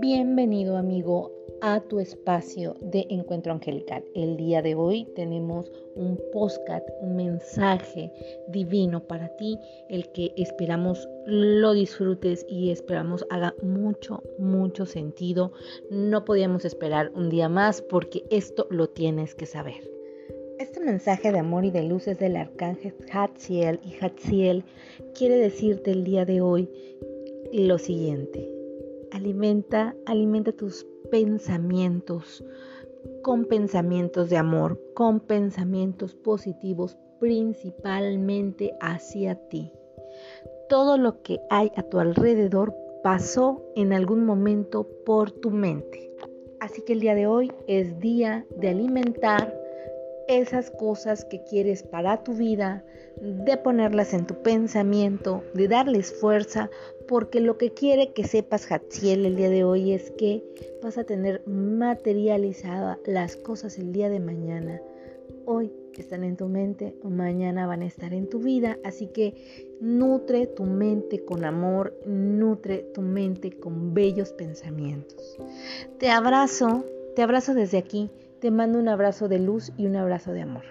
Bienvenido amigo a tu espacio de encuentro angelical. El día de hoy tenemos un postcat, un mensaje divino para ti, el que esperamos lo disfrutes y esperamos haga mucho, mucho sentido. No podíamos esperar un día más porque esto lo tienes que saber. Este mensaje de amor y de luz es del arcángel Hatziel y Hatziel quiere decirte el día de hoy lo siguiente. Alimenta, alimenta tus pensamientos con pensamientos de amor, con pensamientos positivos, principalmente hacia ti. Todo lo que hay a tu alrededor pasó en algún momento por tu mente. Así que el día de hoy es día de alimentar esas cosas que quieres para tu vida, de ponerlas en tu pensamiento, de darles fuerza, porque lo que quiere que sepas, Hatziel, el día de hoy es que vas a tener materializadas las cosas el día de mañana. Hoy están en tu mente, mañana van a estar en tu vida, así que nutre tu mente con amor, nutre tu mente con bellos pensamientos. Te abrazo, te abrazo desde aquí te mando un abrazo de luz y un abrazo de amor.